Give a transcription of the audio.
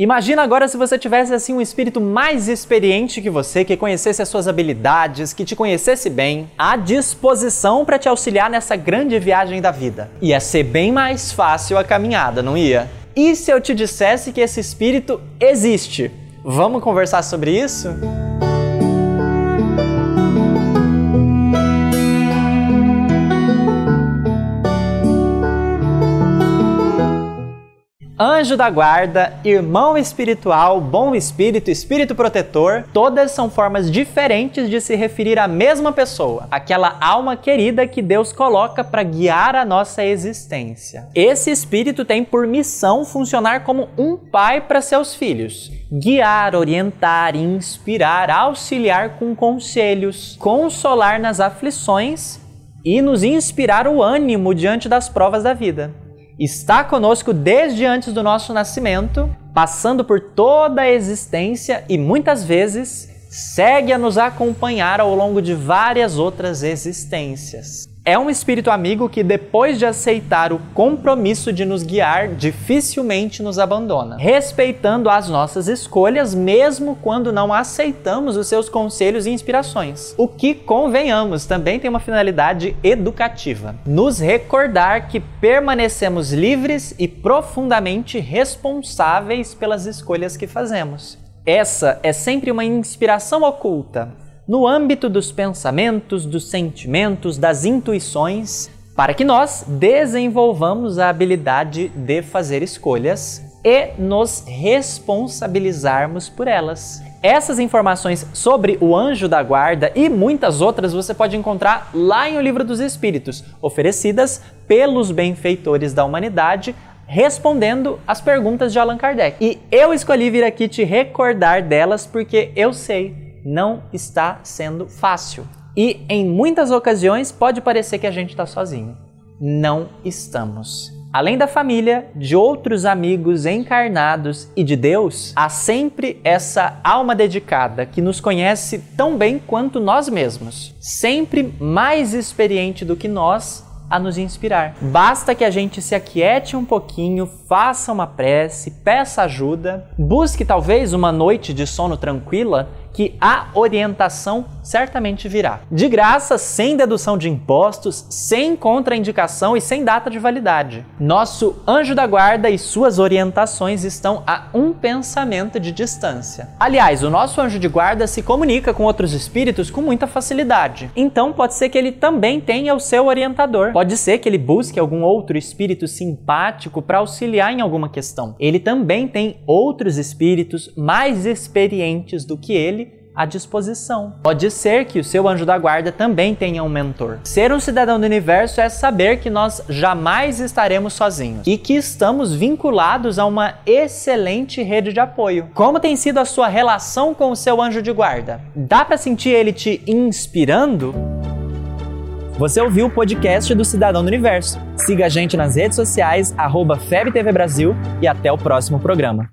Imagina agora se você tivesse assim um espírito mais experiente que você, que conhecesse as suas habilidades, que te conhecesse bem, à disposição para te auxiliar nessa grande viagem da vida. Ia ser bem mais fácil a caminhada, não ia? E se eu te dissesse que esse espírito existe? Vamos conversar sobre isso? Anjo da guarda, irmão espiritual, bom espírito, espírito protetor, todas são formas diferentes de se referir à mesma pessoa, aquela alma querida que Deus coloca para guiar a nossa existência. Esse espírito tem por missão funcionar como um pai para seus filhos, guiar, orientar, inspirar, auxiliar com conselhos, consolar nas aflições e nos inspirar o ânimo diante das provas da vida está conosco desde antes do nosso nascimento, passando por toda a existência e muitas vezes segue a nos acompanhar ao longo de várias outras existências. É um espírito amigo que, depois de aceitar o compromisso de nos guiar, dificilmente nos abandona, respeitando as nossas escolhas, mesmo quando não aceitamos os seus conselhos e inspirações. O que, convenhamos, também tem uma finalidade educativa: nos recordar que permanecemos livres e profundamente responsáveis pelas escolhas que fazemos. Essa é sempre uma inspiração oculta, no âmbito dos pensamentos, dos sentimentos, das intuições, para que nós desenvolvamos a habilidade de fazer escolhas e nos responsabilizarmos por elas. Essas informações sobre o anjo da guarda e muitas outras você pode encontrar lá em O Livro dos Espíritos, oferecidas pelos benfeitores da humanidade, respondendo as perguntas de Allan Kardec. E eu escolhi vir aqui te recordar delas porque eu sei não está sendo fácil. E em muitas ocasiões pode parecer que a gente está sozinho. Não estamos. Além da família, de outros amigos encarnados e de Deus, há sempre essa alma dedicada que nos conhece tão bem quanto nós mesmos, sempre mais experiente do que nós a nos inspirar. Basta que a gente se aquiete um pouquinho, faça uma prece, peça ajuda, busque talvez uma noite de sono tranquila que a orientação certamente virá. De graça, sem dedução de impostos, sem contraindicação e sem data de validade. Nosso anjo da guarda e suas orientações estão a um pensamento de distância. Aliás, o nosso anjo de guarda se comunica com outros espíritos com muita facilidade. Então pode ser que ele também tenha o seu orientador. Pode ser que ele busque algum outro espírito simpático para auxiliar em alguma questão. Ele também tem outros espíritos mais experientes do que ele à disposição. Pode ser que o seu anjo da guarda também tenha um mentor. Ser um cidadão do universo é saber que nós jamais estaremos sozinhos e que estamos vinculados a uma excelente rede de apoio. Como tem sido a sua relação com o seu anjo de guarda? Dá para sentir ele te inspirando? Você ouviu o podcast do Cidadão do Universo. Siga a gente nas redes sociais, arroba FebTV Brasil e até o próximo programa.